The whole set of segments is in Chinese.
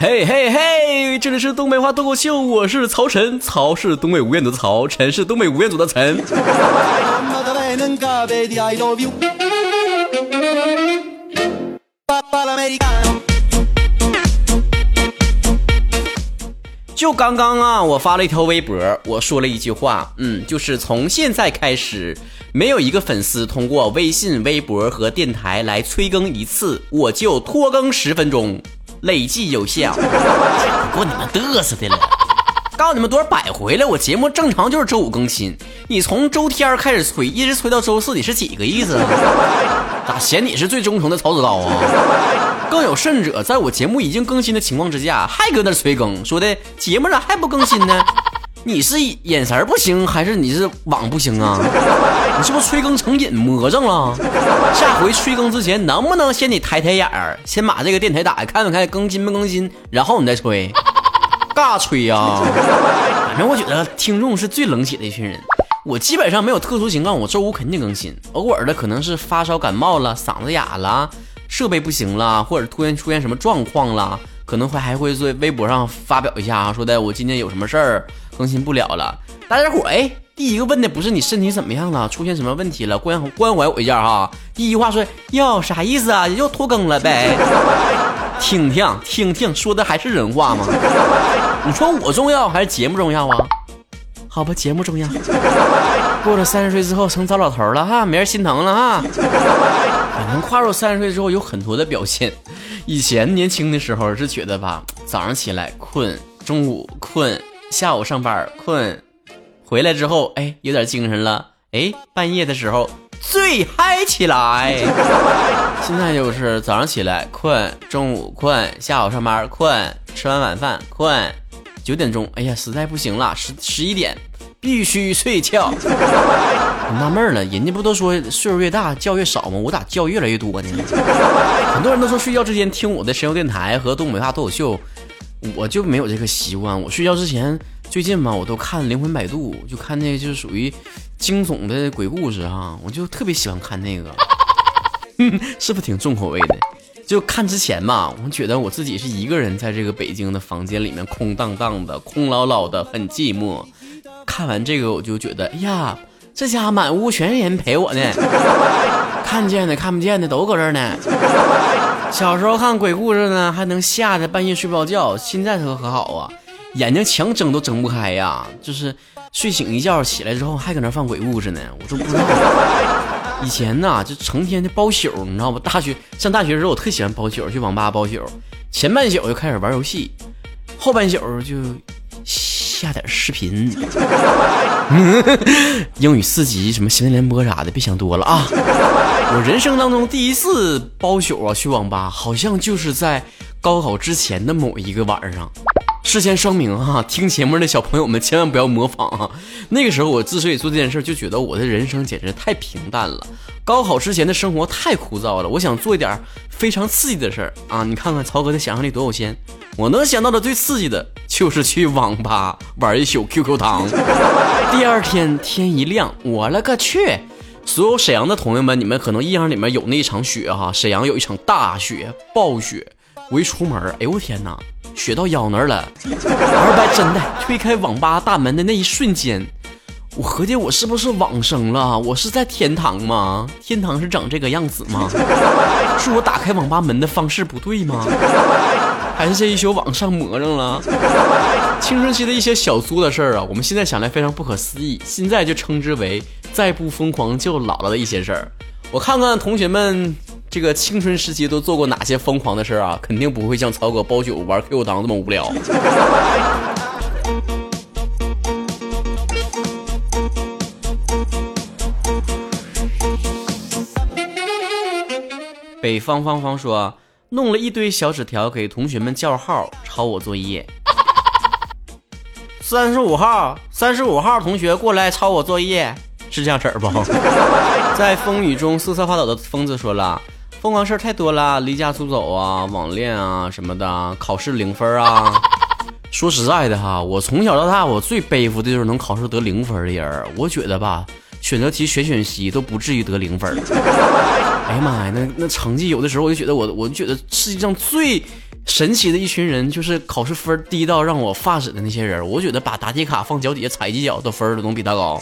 嘿嘿嘿，这里是东北话脱口秀，我是曹晨，曹是东北吴彦祖的曹，晨是东北吴彦祖的晨。就刚刚啊，我发了一条微博，我说了一句话，嗯，就是从现在开始，没有一个粉丝通过微信、微博和电台来催更一次，我就拖更十分钟，累计有效。够你们嘚瑟的了！告诉你们多少百回了，我节目正常就是周五更新，你从周天开始催，一直催到周四，你是几个意思？咋嫌你是最忠诚的曹子刀啊？更有甚者，在我节目已经更新的情况之下，还搁那催更，说的节目咋还不更新呢？你是眼神不行，还是你是网不行啊？你是不是催更成瘾魔怔了？下回催更之前，能不能先你抬抬眼儿，先把这个电台打开，看看更新没更新，然后你再催？干啥催呀？反正我觉得听众是最冷血的一群人。我基本上没有特殊情况，我周五肯定更新。偶尔的可能是发烧感冒了，嗓子哑了。设备不行了，或者突然出现什么状况了，可能会还会在微博上发表一下啊，说的我今天有什么事儿更新不了了。大家伙儿哎，第一个问的不是你身体怎么样了，出现什么问题了，关关怀我一下哈。第一句话说哟啥意思啊，又拖更了呗？听听听听，说的还是人话吗？你说我重要还是节目重要啊？好吧，节目重要。过了三十岁之后成糟老头了哈，没人心疼了哈。可能跨入三十岁之后有很多的表现。以前年轻的时候是觉得吧，早上起来困，中午困，下午上班困，回来之后哎有点精神了，哎半夜的时候最嗨起来。现在就是早上起来困，中午困，下午上班困，吃完晚饭困。九点钟，哎呀，实在不行了，十十一点必须睡觉。我纳闷了，人家不都说岁数越大觉越少吗？我咋觉越来越多呢？很多人都说睡觉之前听我的神游电台和东北话脱口秀，我就没有这个习惯。我睡觉之前，最近嘛，我都看《灵魂摆渡》，就看那个就是属于惊悚的鬼故事啊，我就特别喜欢看那个，是不是挺重口味的？就看之前嘛，我觉得我自己是一个人在这个北京的房间里面空荡荡的、空落落的，很寂寞。看完这个，我就觉得，哎呀，这家满屋全是人陪我呢，看见的、看不见的都搁这儿呢。小时候看鬼故事呢，还能吓得半夜睡不着觉，现在可可好啊，眼睛强睁都睁不开呀，就是睡醒一觉起来之后还搁那放鬼故事呢，我都不知道。以前呐，就成天的包宿，你知道不？大学上大学的时候，我特喜欢包宿，去网吧包宿。前半宿就开始玩游戏，后半宿就下点视频。英语四级，什么新闻联播啥的，别想多了啊！我人生当中第一次包宿啊，去网吧，好像就是在高考之前的某一个晚上。事先声明哈，听节目的小朋友们千万不要模仿啊！那个时候我之所以做这件事，就觉得我的人生简直太平淡了，高考之前的生活太枯燥了。我想做一点非常刺激的事儿啊！你看看曹哥的想象力多有限，我能想到的最刺激的就是去网吧玩一宿 QQ 糖。第二天天一亮，我勒个去！所有沈阳的朋友们，你们可能印象里面有那一场雪哈，沈阳有一场大雪，暴雪。我一出门，哎呦我天哪！雪到腰那儿了，二百真的推开网吧大门的那一瞬间，我合计我是不是往生了？我是在天堂吗？天堂是长这个样子吗？是我打开网吧门的方式不对吗？还是这一宿网上魔怔了？青春期的一些小作的事儿啊，我们现在想来非常不可思议，现在就称之为再不疯狂就老了的一些事儿。我看看同学们。这个青春时期都做过哪些疯狂的事啊？肯定不会像曹哥包宿玩 QQ 糖这么无聊。北方方方说，弄了一堆小纸条给同学们叫号，抄我作业。三十五号，三十五号同学过来抄我作业，是这样式儿不？在风雨中瑟瑟发抖的疯子说了。疯狂事儿太多了，离家出走啊，网恋啊什么的，考试零分啊。说实在的哈，我从小到大，我最背负的就是能考试得零分的人。我觉得吧，选择题选选习都不至于得零分。哎呀妈呀，那那成绩有的时候我就觉得我，我就觉得世界上最神奇的一群人，就是考试分低到让我发指的那些人。我觉得把答题卡放脚底下踩几脚的分都能比他高。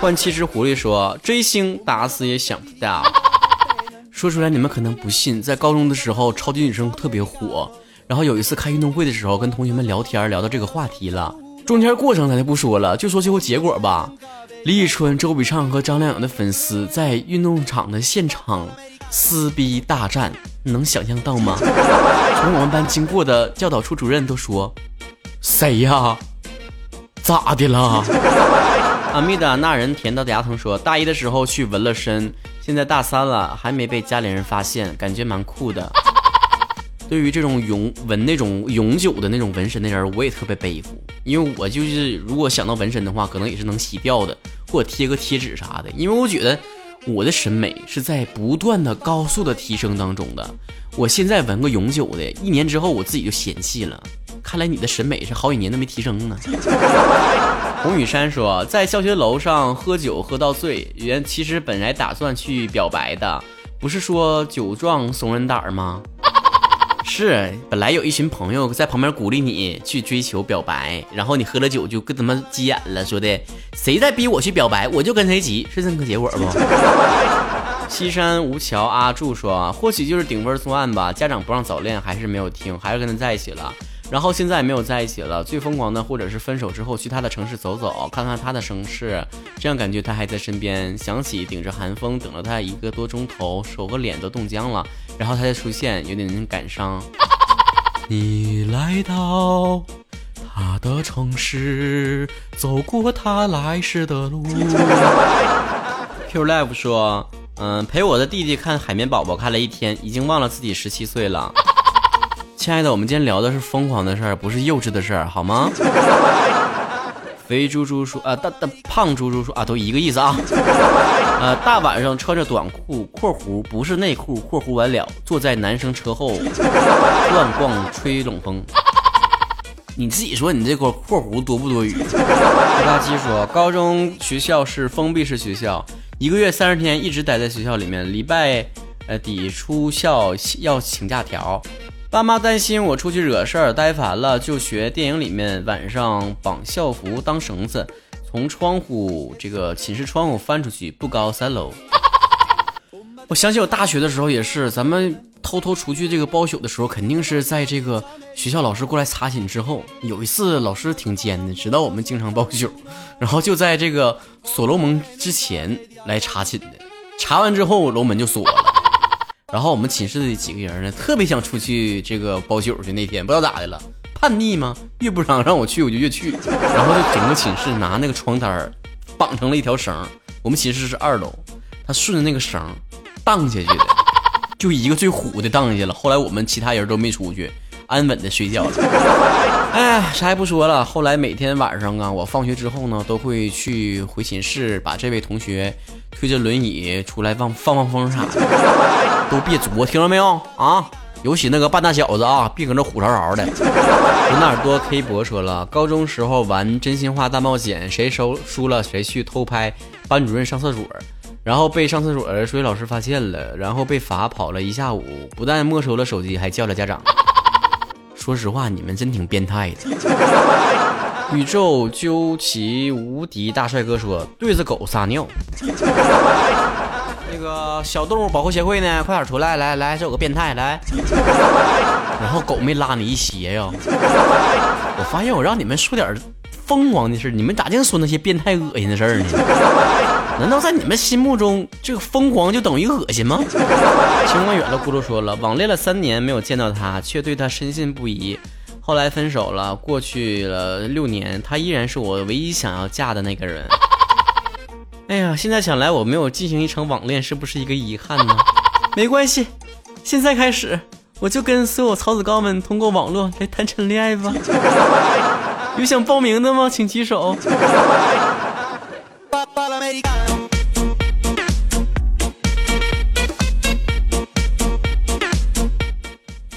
换七只狐狸说，追星打死也想不到。说出来你们可能不信，在高中的时候，超级女生特别火。然后有一次开运动会的时候，跟同学们聊天，聊到这个话题了。中间过程咱就不说了，就说最后结果吧。李宇春、周笔畅和张靓颖的粉丝在运动场的现场撕逼大战，能想象到吗？从我们班经过的教导处主任都说：“谁呀？咋的了？” 阿密达那人甜到牙疼说：“大一的时候去纹了身。”现在大三了，还没被家里人发现，感觉蛮酷的。对于这种永纹那种永久的那种纹身的人，我也特别佩服，因为我就是如果想到纹身的话，可能也是能洗掉的，或者贴个贴纸啥的。因为我觉得我的审美是在不断的高速的提升当中的。我现在纹个永久的，一年之后我自己就嫌弃了。看来你的审美是好几年都没提升呢。洪雨山说，在教学楼上喝酒喝到醉，原其实本来打算去表白的，不是说酒壮怂人胆吗？是，本来有一群朋友在旁边鼓励你去追求表白，然后你喝了酒就跟他们急眼了，说的谁再逼我去表白，我就跟谁急，是这么个结果不？西山无桥阿柱说，或许就是顶风作案吧，家长不让早恋，还是没有听，还是跟他在一起了。然后现在没有在一起了，最疯狂的或者是分手之后去他的城市走走，看看他的城市，这样感觉他还在身边。想起顶着寒风等了他一个多钟头，手和脸都冻僵了，然后他再出现，有点感伤。你来到他的城市，走过他来时的路。Q Live 说，嗯，陪我的弟弟看海绵宝宝看了一天，已经忘了自己十七岁了。亲爱的，我们今天聊的是疯狂的事儿，不是幼稚的事儿，好吗？肥猪猪说啊，大大胖猪猪说啊，都一个意思啊。呃，大晚上穿着短裤（括弧不是内裤）（括弧完了），坐在男生车后 乱逛吹冷风。你自己说，你这个括弧多不多余？垃圾说，高中学校是封闭式学校，一个月三十天一直待在学校里面，礼拜呃底出校要请假条。爸妈担心我出去惹事儿，待烦了就学电影里面晚上绑校服当绳子，从窗户这个寝室窗户翻出去，不高三楼。我想起我大学的时候也是，咱们偷偷出去这个包宿的时候，肯定是在这个学校老师过来查寝之后。有一次老师挺尖的，知道我们经常包宿，然后就在这个锁楼门之前来查寝的，查完之后楼门就锁了。然后我们寝室的几个人呢，特别想出去这个包宿去。那天不知道咋的了，叛逆吗？越不让让我去，我就越去。然后就整个寝室拿那个床单绑成了一条绳。我们寝室是二楼，他顺着那个绳荡下去的，就一个最虎的荡下去了。后来我们其他人都没出去，安稳的睡觉了。哎，啥也不说了。后来每天晚上啊，我放学之后呢，都会去回寝室，把这位同学推着轮椅出来放放放风啥的。都别作，听着没有啊？尤其那个半大小子啊，别搁那虎嚎嚎的。有哪多 K 博说了，高中时候玩真心话大冒险，谁收输了谁去偷拍班主任上厕所，然后被上厕所的数学老师发现了，然后被罚跑了一下午，不但没收了手机，还叫了家长。说实话，你们真挺变态的。宇宙究其无敌大帅哥说，对着狗撒尿。那个小动物保护协会呢？快点出来！来来，这有个变态来。然后狗没拉你一鞋呀？我发现我让你们说点疯狂的事你们咋净说那些变态恶心的事儿呢？难道在你们心目中，这个疯狂就等于恶心吗？清官远了，咕噜说了，网恋了三年没有见到他，却对他深信不疑。后来分手了，过去了六年，他依然是我唯一想要嫁的那个人。哎呀，现在想来，我没有进行一场网恋，是不是一个遗憾呢？没关系，现在开始，我就跟所有曹子高们通过网络来谈场恋爱吧。有想报名的吗？请举手。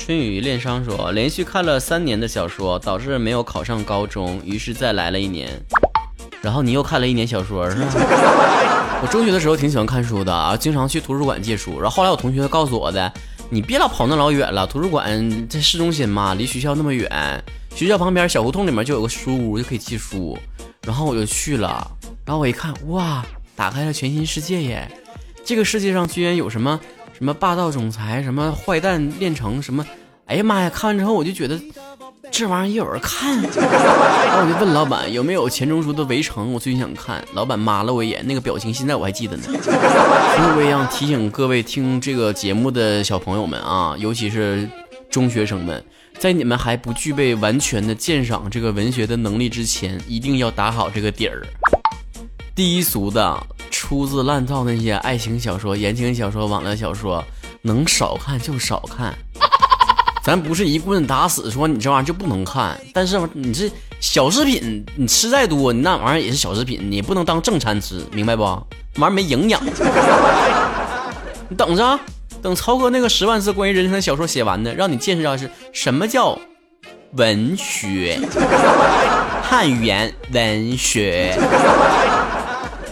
春雨恋商说，连续看了三年的小说，导致没有考上高中，于是再来了一年。然后你又看了一年小说是吧？我中学的时候挺喜欢看书的啊，经常去图书馆借书。然后后来我同学告诉我的，你别老跑那老远了，图书馆在市中心嘛，离学校那么远，学校旁边小胡同里面就有个书屋，就可以借书。然后我就去了，然后我一看，哇，打开了全新世界耶！这个世界上居然有什么什么霸道总裁，什么坏蛋炼成什么，哎呀妈呀！看完之后我就觉得。这玩意儿也有人看，然后我就问老板有没有钱钟书的《围城》，我最近想看。老板骂了我一眼，那个表情现在我还记得呢。所以我也想提醒各位听这个节目的小朋友们啊，尤其是中学生们，在你们还不具备完全的鉴赏这个文学的能力之前，一定要打好这个底儿。低俗的、粗制滥造那些爱情小说、言情小说、网络小说，能少看就少看。咱不是一棍打死说你这玩意儿就不能看，但是你这小食品你吃再多，你那玩意儿也是小食品，你不能当正餐吃，明白不？玩意儿没营养。你等着，等曹哥那个十万字关于人生的小说写完呢，让你见识到是什么叫文学，汉语言文学。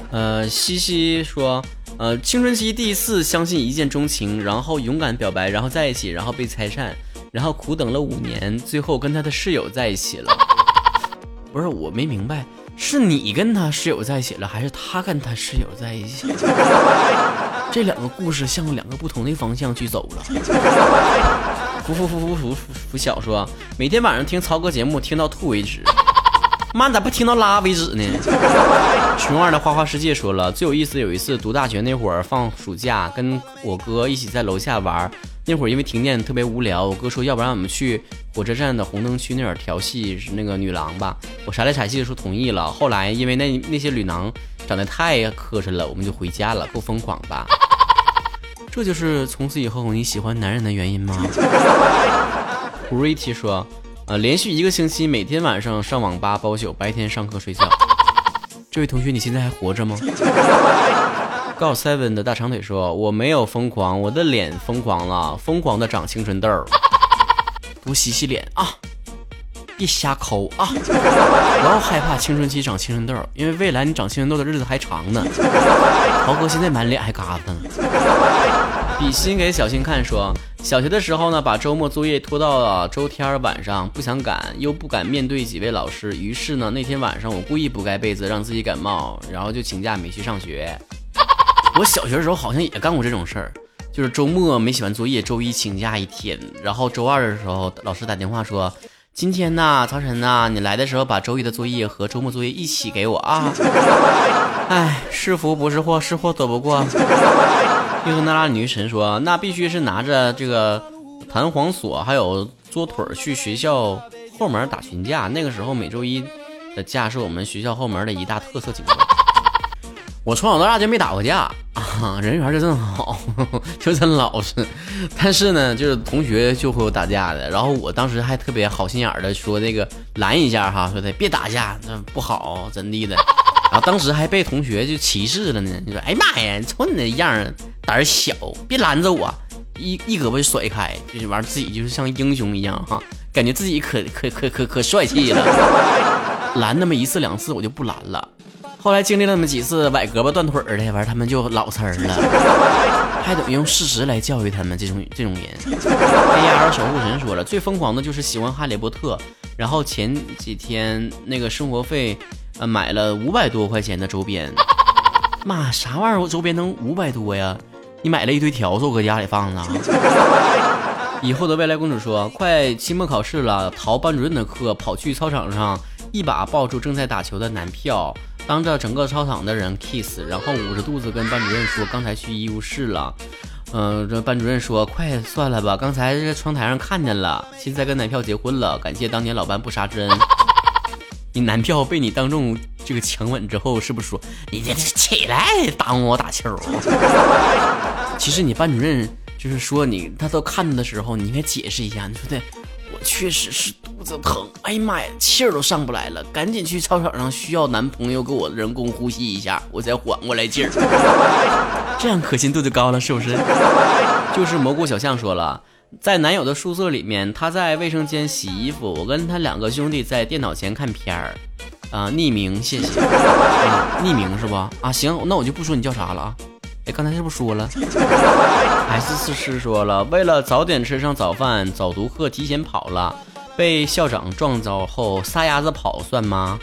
呃，西西说，呃，青春期第一次相信一见钟情，然后勇敢表白，然后在一起，然后被拆散。然后苦等了五年，最后跟他的室友在一起了。不是我没明白，是你跟他室友在一起了，还是他跟他室友在一起？这两个故事向两个不同的方向去走了。服服服服服服服小说，每天晚上听曹哥节目，听到吐为止。妈，咋不听到拉为止呢？熊二的花花世界说了，最有意思有一次读大学那会儿，放暑假跟我哥一起在楼下玩。那会儿因为停电特别无聊，我哥说要不然我们去火车站的红灯区那儿调戏那个女郎吧。我傻来傻气的说同意了。后来因为那那些女郎长得太磕碜了，我们就回家了，够疯狂吧？这就是从此以后你喜欢男人的原因吗 e t y 说，呃，连续一个星期每天晚上上网吧包宿，白天上课睡觉。这位同学，你现在还活着吗？告 seven 的大长腿说：“我没有疯狂，我的脸疯狂了，疯狂的长青春痘。多洗洗脸啊，别瞎抠啊！不要害怕青春期长青春痘，因为未来你长青春痘的日子还长呢。豪哥现在满脸还疙瘩呢。比心给小新看说，小学的时候呢，把周末作业拖到了周天晚上，不想赶，又不敢面对几位老师，于是呢，那天晚上我故意不盖被子，让自己感冒，然后就请假没去上学。”我小学的时候好像也干过这种事儿，就是周末没写完作业，周一请假一天，然后周二的时候老师打电话说：“今天呢，曹晨呐，你来的时候把周一的作业和周末作业一起给我啊。”哎，是福不是祸，是祸躲不过。又和那拉女神说：“那必须是拿着这个弹簧锁还有桌腿去学校后门打群架。那个时候每周一的架是我们学校后门的一大特色景观。”我从小到大就没打过架啊，人缘就真好，就真老实。但是呢，就是同学就会有打架的。然后我当时还特别好心眼的说那个拦一下哈，说的别打架，那不好怎地的。然后当时还被同学就歧视了呢。你说，哎妈呀，瞅你那样胆小，别拦着我，一一胳膊就甩开，就是完自己就是像英雄一样哈，感觉自己可可可可可帅气了。拦那么一次两次，我就不拦了。后来经历了那么几次崴胳膊断腿的，完他们就老实了，还得用事实来教育他们这种这种人。A R 守护神说了，最疯狂的就是喜欢哈利波特，然后前几天那个生活费，呃，买了五百多块钱的周边。妈，啥玩意儿？我周边能五百多呀？你买了一堆条子，我搁家里放着。以后的未来公主说，快期末考试了，逃班主任的课，跑去操场上，一把抱住正在打球的男票。当着整个操场的人 kiss，然后捂着肚子跟班主任说：“刚才去医务室了。”嗯，这班主任说：“快算了吧，刚才在窗台上看见了，现在跟男票结婚了，感谢当年老班不杀之恩。”你男票被你当众这个强吻之后，是不是说你这起来耽误我打球？其实你班主任就是说你他都看的时候，你应该解释一下，你说对。我确实是子疼，哎呀妈呀，气儿都上不来了，赶紧去操场上需要男朋友给我人工呼吸一下，我才缓过来劲儿。这样可信度就高了，是不是？就是蘑菇小象说了，在男友的宿舍里面，他在卫生间洗衣服，我跟他两个兄弟在电脑前看片儿。啊，匿名，谢谢。啊、匿名是不？啊，行，那我就不说你叫啥了啊。哎，刚才是不是说了？S 四师说了，为了早点吃上早饭，早读课提前跑了，被校长撞着后撒丫子跑算吗？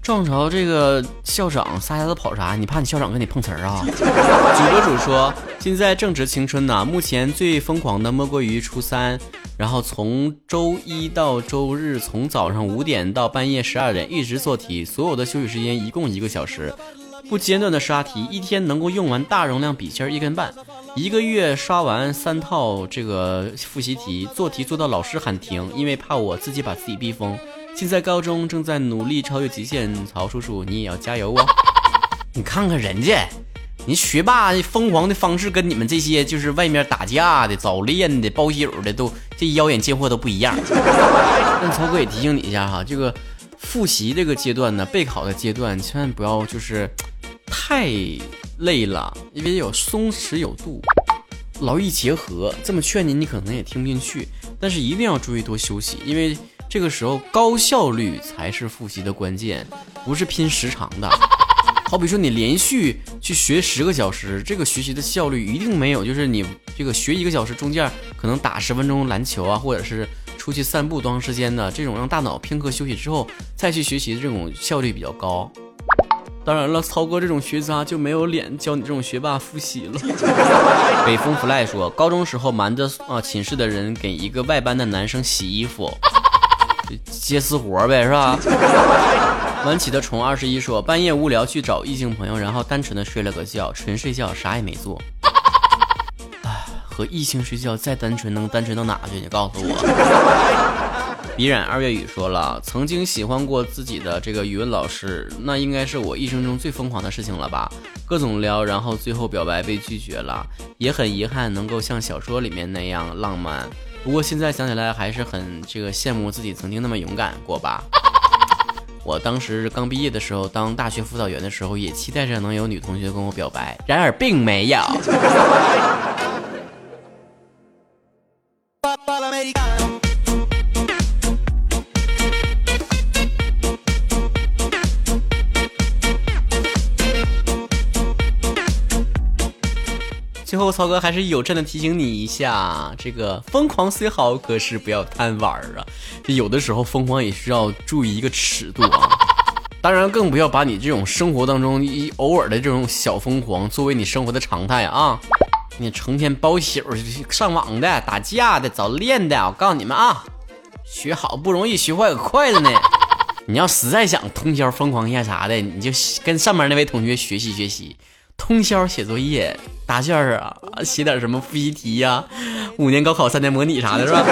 撞着这个校长撒丫子跑啥？你怕你校长跟你碰瓷儿啊？主播主说，现在正值青春呢，目前最疯狂的莫过于初三，然后从周一到周日，从早上五点到半夜十二点一直做题，所有的休息时间一共一个小时，不间断的刷题，一天能够用完大容量笔芯一根半，一个月刷完三套这个复习题，做题做到老师喊停，因为怕我自己把自己逼疯。现在高中正在努力超越极限，曹叔叔你也要加油哦！你看看人家，你学霸疯狂的方式跟你们这些就是外面打架的、早恋的、包宿的都这妖艳贱货都不一样。但曹哥也提醒你一下哈，这个复习这个阶段呢，备考的阶段，千万不要就是太累了，因为有松弛有度，劳逸结合。这么劝你，你可能也听不进去，但是一定要注意多休息，因为。这个时候高效率才是复习的关键，不是拼时长的。好比说你连续去学十个小时，这个学习的效率一定没有，就是你这个学一个小时中间可能打十分钟篮球啊，或者是出去散步多长时间的这种让大脑片刻休息之后再去学习这种效率比较高。当然了，曹哥这种学渣就没有脸教你这种学霸复习了。北风 fly 说，高中时候瞒着啊寝室的人给一个外班的男生洗衣服。接私活呗，是吧？晚起的虫二十一说，半夜无聊去找异性朋友，然后单纯的睡了个觉，纯睡觉，啥也没做。唉，和异性睡觉再单纯，能单纯到哪去？你告诉我。鼻染二月雨说了，曾经喜欢过自己的这个语文老师，那应该是我一生中最疯狂的事情了吧？各种撩，然后最后表白被拒绝了，也很遗憾能够像小说里面那样浪漫。不过现在想起来还是很这个羡慕自己曾经那么勇敢过吧。我当时刚毕业的时候，当大学辅导员的时候，也期待着能有女同学跟我表白，然而并没有。曹哥还是有真的提醒你一下，这个疯狂虽好，可是不要贪玩啊！这有的时候疯狂也需要注意一个尺度啊。当然，更不要把你这种生活当中一偶尔的这种小疯狂作为你生活的常态啊！你成天包宿、上网的、打架的、早恋的，我告诉你们啊，学好不容易，学坏可快了呢。你要实在想通宵疯狂一下啥的，你就跟上面那位同学学习学习。通宵写作业、答卷啊，写点什么复习题呀，五年高考三年模拟啥的，是吧？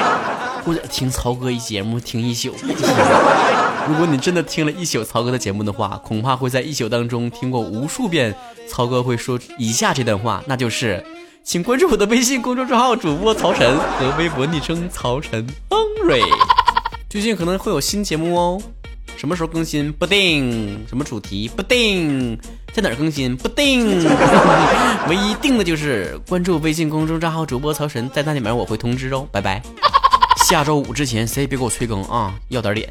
或者听曹哥一节目听一宿。如果你真的听了一宿曹哥的节目的话，恐怕会在一宿当中听过无数遍曹哥会说以下这段话，那就是：请关注我的微信公众账号主播曹晨和微博昵称曹晨 Henry，最近可能会有新节目哦。什么时候更新？不定，什么主题？不定，在哪儿更新？不定，唯一定的就是关注微信公众账号主播曹神，在那里面我会通知哦。拜拜，下周五之前谁也别给我催更啊，要点脸。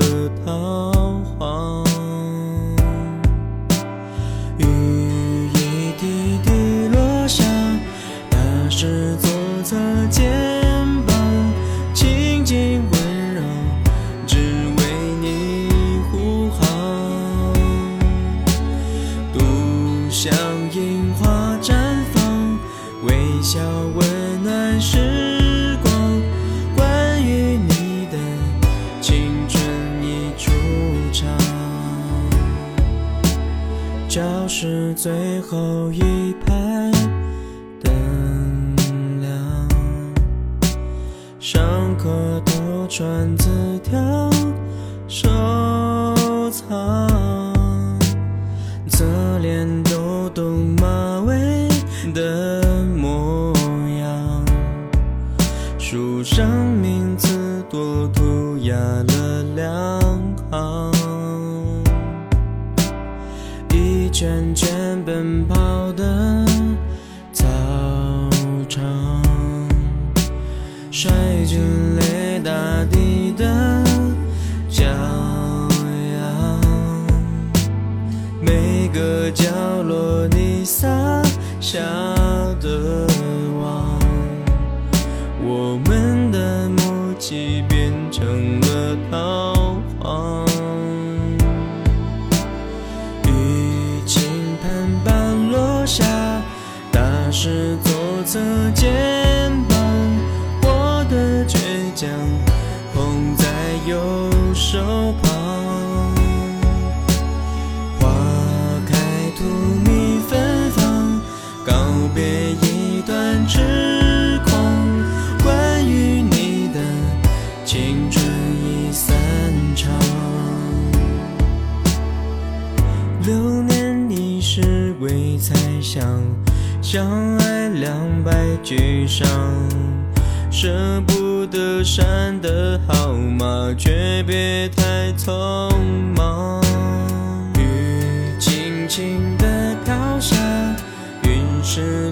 书上名字多涂鸦了两行，一圈圈奔跑的操场，摔进泪大地的骄阳。每个角落你撒下是左侧肩相爱两败俱伤。舍不得删的号码，却别太匆忙。雨轻轻地飘下，云是